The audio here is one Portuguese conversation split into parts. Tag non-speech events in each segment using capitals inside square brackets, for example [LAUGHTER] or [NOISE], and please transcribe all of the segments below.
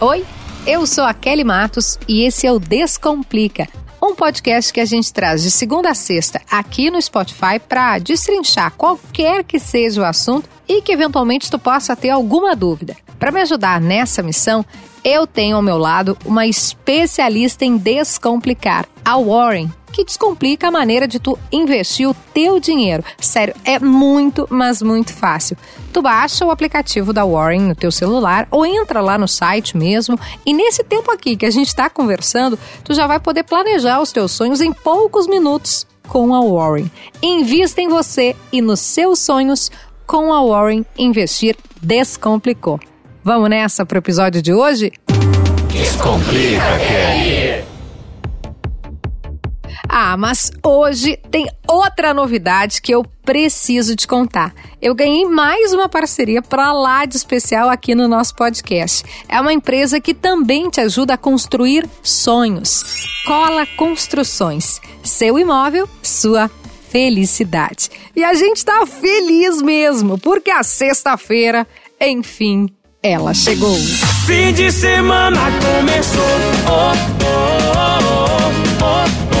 Oi, eu sou a Kelly Matos e esse é o Descomplica, um podcast que a gente traz de segunda a sexta aqui no Spotify para destrinchar qualquer que seja o assunto e que eventualmente tu possa ter alguma dúvida. Para me ajudar nessa missão, eu tenho ao meu lado uma especialista em descomplicar, a Warren, que descomplica a maneira de tu investir o teu dinheiro. Sério, é muito, mas muito fácil. Tu baixa o aplicativo da Warren no teu celular ou entra lá no site mesmo e nesse tempo aqui que a gente está conversando, tu já vai poder planejar os teus sonhos em poucos minutos com a Warren. Invista em você e nos seus sonhos com a Warren Investir Descomplicou. Vamos nessa para o episódio de hoje? Descomplica, Kelly! Ah, mas hoje tem outra novidade que eu preciso te contar. Eu ganhei mais uma parceria para lá de especial aqui no nosso podcast. É uma empresa que também te ajuda a construir sonhos. Cola Construções. Seu imóvel, sua felicidade. E a gente tá feliz mesmo, porque a sexta-feira, enfim, ela chegou. Fim de semana começou. Oh, oh, oh,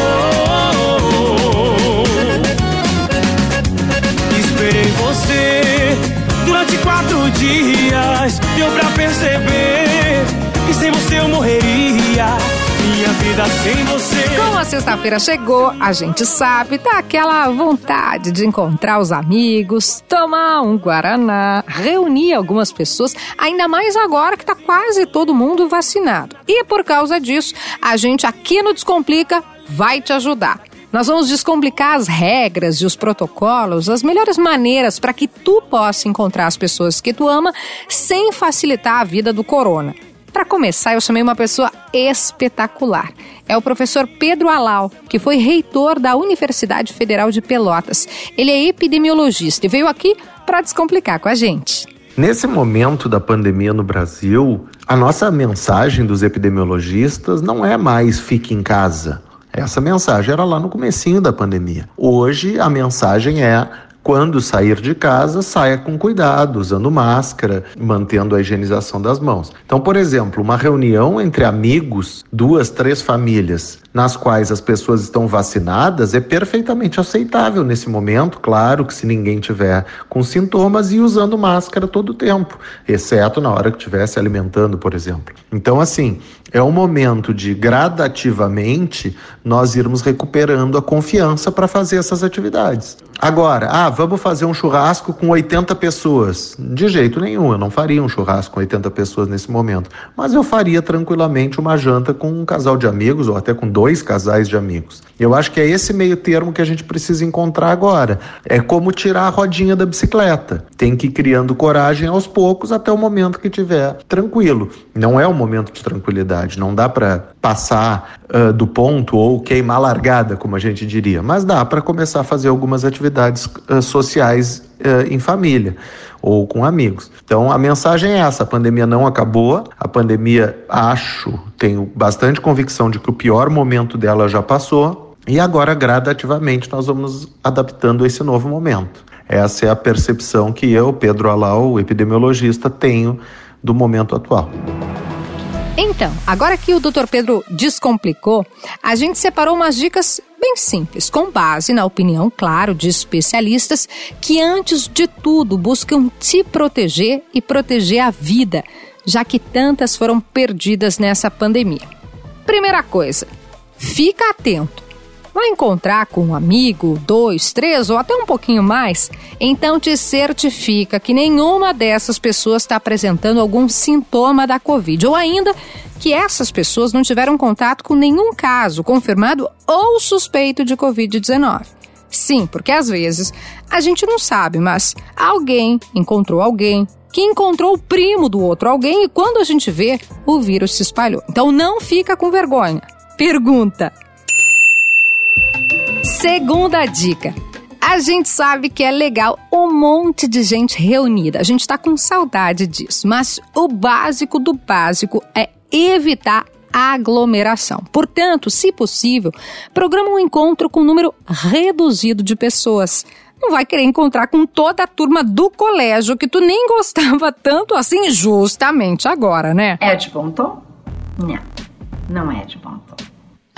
sem você. Como a sexta-feira chegou, a gente sabe, dá aquela vontade de encontrar os amigos, tomar um guaraná, reunir algumas pessoas, ainda mais agora que tá quase todo mundo vacinado. E por causa disso, a gente aqui no Descomplica vai te ajudar. Nós vamos descomplicar as regras e os protocolos, as melhores maneiras para que tu possa encontrar as pessoas que tu ama sem facilitar a vida do corona. Para começar, eu chamei uma pessoa espetacular. É o professor Pedro Alau, que foi reitor da Universidade Federal de Pelotas. Ele é epidemiologista e veio aqui para descomplicar com a gente. Nesse momento da pandemia no Brasil, a nossa mensagem dos epidemiologistas não é mais fique em casa. Essa mensagem era lá no comecinho da pandemia. Hoje a mensagem é quando sair de casa, saia com cuidado, usando máscara, mantendo a higienização das mãos. Então, por exemplo, uma reunião entre amigos, duas, três famílias, nas quais as pessoas estão vacinadas, é perfeitamente aceitável nesse momento, claro que se ninguém tiver com sintomas e usando máscara todo o tempo, exceto na hora que estiver se alimentando, por exemplo. Então, assim, é um momento de gradativamente nós irmos recuperando a confiança para fazer essas atividades. Agora, ah, vamos fazer um churrasco com 80 pessoas. De jeito nenhum, eu não faria um churrasco com 80 pessoas nesse momento. Mas eu faria tranquilamente uma janta com um casal de amigos ou até com dois casais de amigos. Eu acho que é esse meio termo que a gente precisa encontrar agora. É como tirar a rodinha da bicicleta. Tem que ir criando coragem aos poucos até o momento que tiver tranquilo. Não é um momento de tranquilidade. Não dá para passar uh, do ponto ou queimar largada, como a gente diria. Mas dá para começar a fazer algumas atividades uh, sociais uh, em família ou com amigos. Então a mensagem é essa: a pandemia não acabou, a pandemia, acho, tenho bastante convicção de que o pior momento dela já passou e agora gradativamente nós vamos adaptando esse novo momento. Essa é a percepção que eu, Pedro Alau, epidemiologista, tenho do momento atual. Então, agora que o Dr. Pedro descomplicou, a gente separou umas dicas bem simples, com base na opinião, claro, de especialistas que, antes de tudo, buscam te proteger e proteger a vida, já que tantas foram perdidas nessa pandemia. Primeira coisa, fica atento vai encontrar com um amigo, dois, três ou até um pouquinho mais, então te certifica que nenhuma dessas pessoas está apresentando algum sintoma da Covid ou ainda que essas pessoas não tiveram contato com nenhum caso confirmado ou suspeito de Covid-19. Sim, porque às vezes a gente não sabe, mas alguém encontrou alguém que encontrou o primo do outro alguém e quando a gente vê, o vírus se espalhou. Então não fica com vergonha. Pergunta: Segunda dica. A gente sabe que é legal um monte de gente reunida. A gente está com saudade disso. Mas o básico do básico é evitar aglomeração. Portanto, se possível, programa um encontro com um número reduzido de pessoas. não vai querer encontrar com toda a turma do colégio que tu nem [LAUGHS] gostava tanto assim justamente agora, né? É de bom tom? Não, não é de bom tom.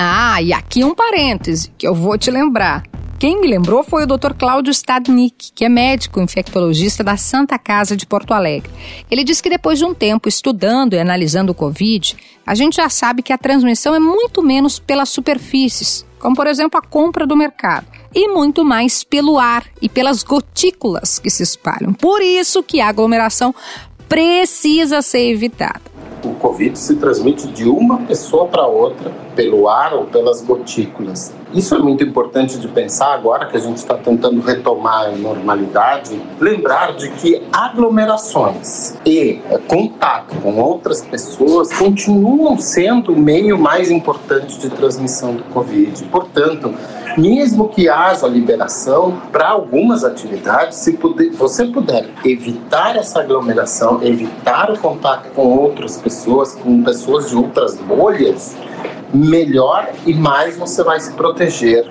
Ah, e aqui um parêntese que eu vou te lembrar. Quem me lembrou foi o Dr. Cláudio Stadnick, que é médico infectologista da Santa Casa de Porto Alegre. Ele disse que depois de um tempo estudando e analisando o Covid, a gente já sabe que a transmissão é muito menos pelas superfícies, como por exemplo a compra do mercado, e muito mais pelo ar e pelas gotículas que se espalham. Por isso que a aglomeração precisa ser evitada o Covid se transmite de uma pessoa para outra pelo ar ou pelas gotículas. Isso é muito importante de pensar agora que a gente está tentando retomar a normalidade, lembrar de que aglomerações e contato com outras pessoas continuam sendo o meio mais importante de transmissão do Covid. Portanto, mesmo que haja liberação para algumas atividades, se puder, você puder evitar essa aglomeração, evitar o contato com outras pessoas, com pessoas de outras bolhas, melhor e mais você vai se proteger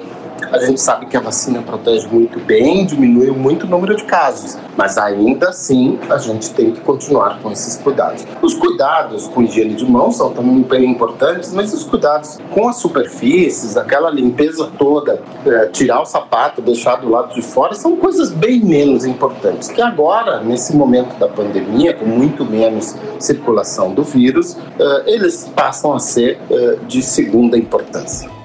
a gente sabe que a vacina protege muito bem, diminui muito o número de casos, mas ainda assim a gente tem que continuar com esses cuidados. Os cuidados com higiene de mãos são também bem importantes, mas os cuidados com as superfícies, aquela limpeza toda, é, tirar o sapato, deixar do lado de fora, são coisas bem menos importantes. Que agora, nesse momento da pandemia, com muito menos circulação do vírus, é, eles passam a ser é, de segunda importância.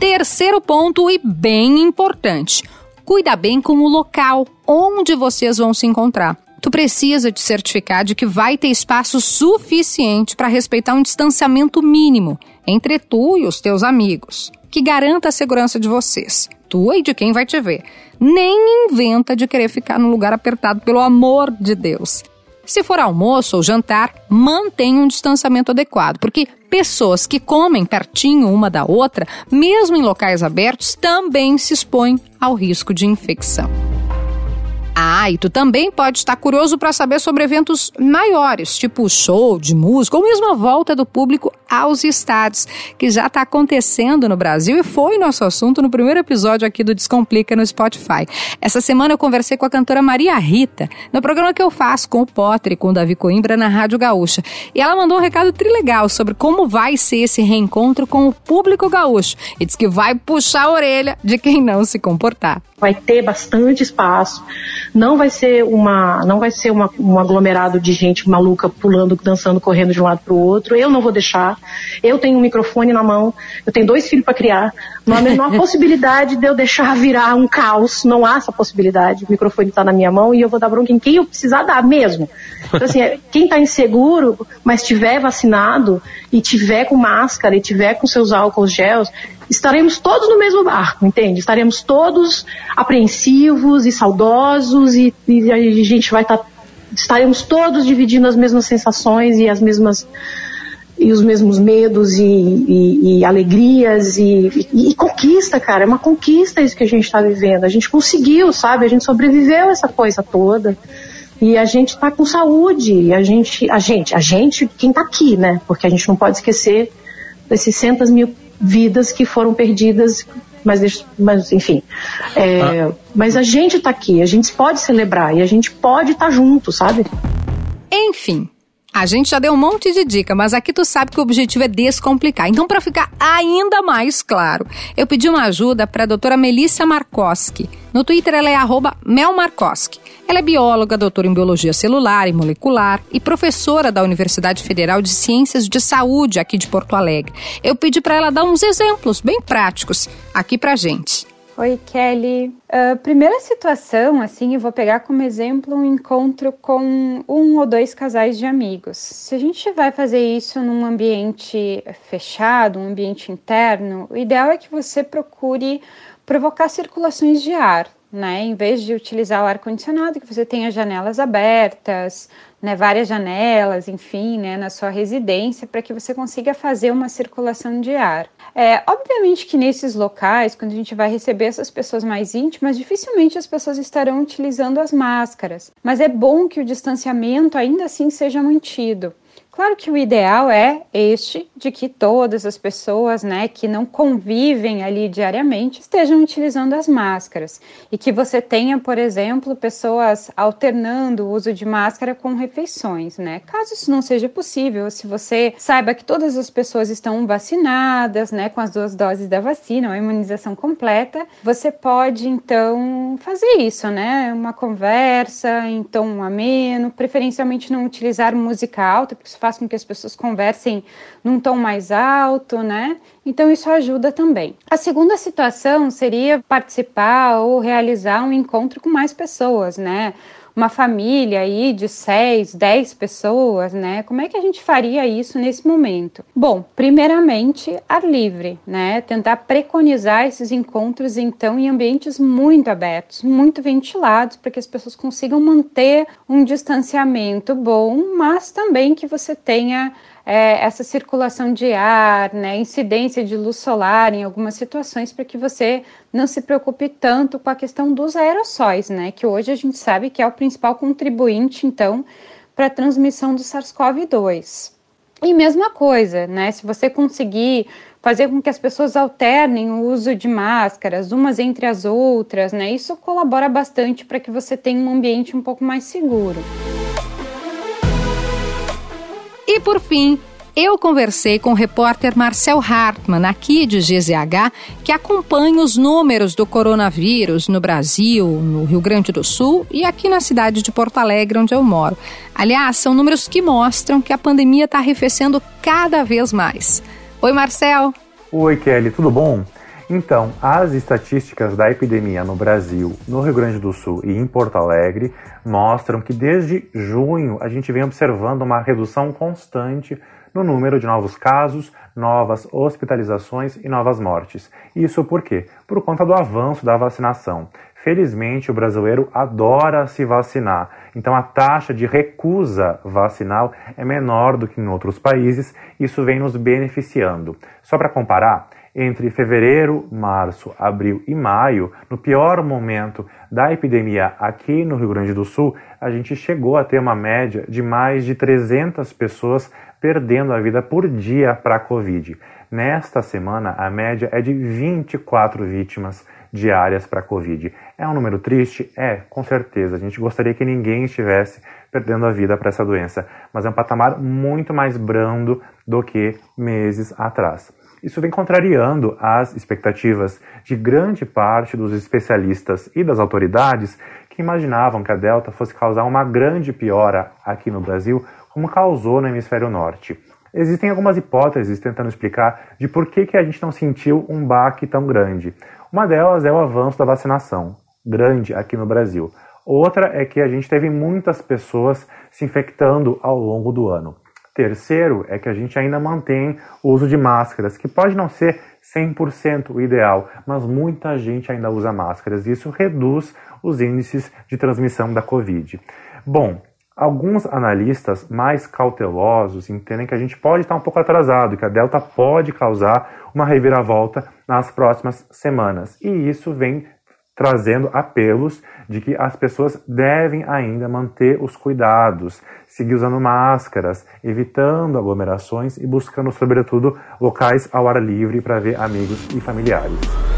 Terceiro ponto e bem importante: cuida bem com o local onde vocês vão se encontrar. Tu precisa te certificar de que vai ter espaço suficiente para respeitar um distanciamento mínimo entre tu e os teus amigos, que garanta a segurança de vocês, tua e de quem vai te ver. Nem inventa de querer ficar num lugar apertado, pelo amor de Deus. Se for almoço ou jantar, mantenha um distanciamento adequado, porque pessoas que comem pertinho uma da outra, mesmo em locais abertos, também se expõem ao risco de infecção. Ah, e tu também pode estar curioso para saber sobre eventos maiores, tipo show de música ou mesmo a volta do público aos estádios, que já está acontecendo no Brasil e foi nosso assunto no primeiro episódio aqui do Descomplica no Spotify. Essa semana eu conversei com a cantora Maria Rita, no programa que eu faço com o Potter e com o Davi Coimbra na Rádio Gaúcha. E ela mandou um recado trilegal sobre como vai ser esse reencontro com o público gaúcho e diz que vai puxar a orelha de quem não se comportar vai ter bastante espaço, não vai ser uma, não vai ser uma, um aglomerado de gente maluca pulando, dançando, correndo de um lado para o outro. Eu não vou deixar. Eu tenho um microfone na mão, eu tenho dois filhos para criar. Não há, não há [LAUGHS] possibilidade de eu deixar virar um caos. Não há essa possibilidade. O microfone está na minha mão e eu vou dar bronca em quem eu precisar dar mesmo. Então, assim, quem está inseguro, mas tiver vacinado e tiver com máscara e tiver com seus álcools gels, estaremos todos no mesmo barco, entende? Estaremos todos apreensivos e saudosos e, e a gente vai estar. Tá, estaremos todos dividindo as mesmas sensações e as mesmas e os mesmos medos e, e, e alegrias e, e, conquista, cara. É uma conquista isso que a gente está vivendo. A gente conseguiu, sabe? A gente sobreviveu essa coisa toda. E a gente está com saúde. A gente, a gente, a gente, quem está aqui, né? Porque a gente não pode esquecer desses centas mil vidas que foram perdidas, mas, mas enfim. É, ah. Mas a gente está aqui, a gente pode celebrar e a gente pode estar tá junto, sabe? Enfim, a gente já deu um monte de dica, mas aqui tu sabe que o objetivo é descomplicar. Então, para ficar ainda mais claro, eu pedi uma ajuda para a doutora Melissa Markoski. No Twitter ela é arroba melmarkoski. Ela é bióloga, doutora em biologia celular e molecular e professora da Universidade Federal de Ciências de Saúde aqui de Porto Alegre. Eu pedi para ela dar uns exemplos bem práticos aqui para gente. Oi, Kelly. Uh, primeira situação, assim, eu vou pegar como exemplo um encontro com um ou dois casais de amigos. Se a gente vai fazer isso num ambiente fechado, um ambiente interno, o ideal é que você procure provocar circulações de ar, né? Em vez de utilizar o ar condicionado, que você tenha janelas abertas, né, várias janelas, enfim, né, na sua residência, para que você consiga fazer uma circulação de ar. É, obviamente que nesses locais, quando a gente vai receber essas pessoas mais íntimas, dificilmente as pessoas estarão utilizando as máscaras, mas é bom que o distanciamento ainda assim seja mantido. Claro que o ideal é este de que todas as pessoas, né, que não convivem ali diariamente estejam utilizando as máscaras e que você tenha, por exemplo, pessoas alternando o uso de máscara com refeições, né? Caso isso não seja possível, se você saiba que todas as pessoas estão vacinadas, né, com as duas doses da vacina, a imunização completa, você pode então fazer isso, né? Uma conversa em tom ameno, preferencialmente não utilizar música alta, porque isso faz com que as pessoas conversem num tom mais alto, né? Então isso ajuda também. A segunda situação seria participar ou realizar um encontro com mais pessoas, né? uma família aí de 6, 10 pessoas, né? Como é que a gente faria isso nesse momento? Bom, primeiramente, ar livre, né? Tentar preconizar esses encontros então em ambientes muito abertos, muito ventilados, para que as pessoas consigam manter um distanciamento bom, mas também que você tenha é, essa circulação de ar, né, incidência de luz solar em algumas situações, para que você não se preocupe tanto com a questão dos aerossóis, né, que hoje a gente sabe que é o principal contribuinte, então, para a transmissão do SARS-CoV-2. E mesma coisa, né, se você conseguir fazer com que as pessoas alternem o uso de máscaras umas entre as outras, né? Isso colabora bastante para que você tenha um ambiente um pouco mais seguro. E por fim, eu conversei com o repórter Marcel Hartmann, aqui de GZH, que acompanha os números do coronavírus no Brasil, no Rio Grande do Sul e aqui na cidade de Porto Alegre, onde eu moro. Aliás, são números que mostram que a pandemia está arrefecendo cada vez mais. Oi, Marcel. Oi, Kelly, tudo bom? Então, as estatísticas da epidemia no Brasil, no Rio Grande do Sul e em Porto Alegre mostram que desde junho a gente vem observando uma redução constante no número de novos casos, novas hospitalizações e novas mortes. Isso por quê? Por conta do avanço da vacinação. Felizmente, o brasileiro adora se vacinar, então a taxa de recusa vacinal é menor do que em outros países, isso vem nos beneficiando. Só para comparar, entre fevereiro, março, abril e maio, no pior momento da epidemia aqui no Rio Grande do Sul, a gente chegou a ter uma média de mais de 300 pessoas perdendo a vida por dia para a Covid. Nesta semana, a média é de 24 vítimas diárias para a Covid. É um número triste? É, com certeza. A gente gostaria que ninguém estivesse perdendo a vida para essa doença, mas é um patamar muito mais brando do que meses atrás. Isso vem contrariando as expectativas de grande parte dos especialistas e das autoridades que imaginavam que a Delta fosse causar uma grande piora aqui no Brasil, como causou no hemisfério norte. Existem algumas hipóteses tentando explicar de por que, que a gente não sentiu um baque tão grande. Uma delas é o avanço da vacinação, grande aqui no Brasil. Outra é que a gente teve muitas pessoas se infectando ao longo do ano. Terceiro é que a gente ainda mantém o uso de máscaras, que pode não ser 100% o ideal, mas muita gente ainda usa máscaras e isso reduz os índices de transmissão da Covid. Bom, alguns analistas mais cautelosos entendem que a gente pode estar um pouco atrasado, que a Delta pode causar uma reviravolta nas próximas semanas. E isso vem trazendo apelos de que as pessoas devem ainda manter os cuidados, seguir usando máscaras, evitando aglomerações e buscando, sobretudo, locais ao ar livre para ver amigos e familiares.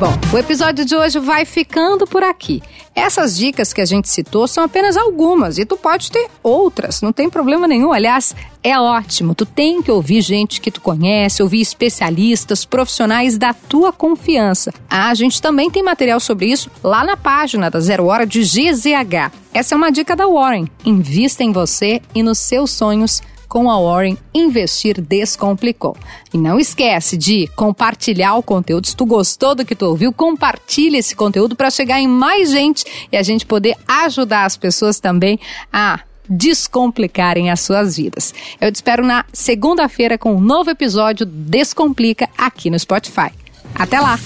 Bom, o episódio de hoje vai ficando por aqui. Essas dicas que a gente citou são apenas algumas e tu pode ter outras, não tem problema nenhum. Aliás, é ótimo. Tu tem que ouvir gente que tu conhece, ouvir especialistas, profissionais da tua confiança. Ah, a gente também tem material sobre isso lá na página da Zero Hora de GZH. Essa é uma dica da Warren. Invista em você e nos seus sonhos com a Warren Investir Descomplicou. E não esquece de compartilhar o conteúdo. Se tu gostou do que tu ouviu, compartilhe esse conteúdo para chegar em mais gente e a gente poder ajudar as pessoas também a descomplicarem as suas vidas. Eu te espero na segunda-feira com um novo episódio Descomplica aqui no Spotify. Até lá!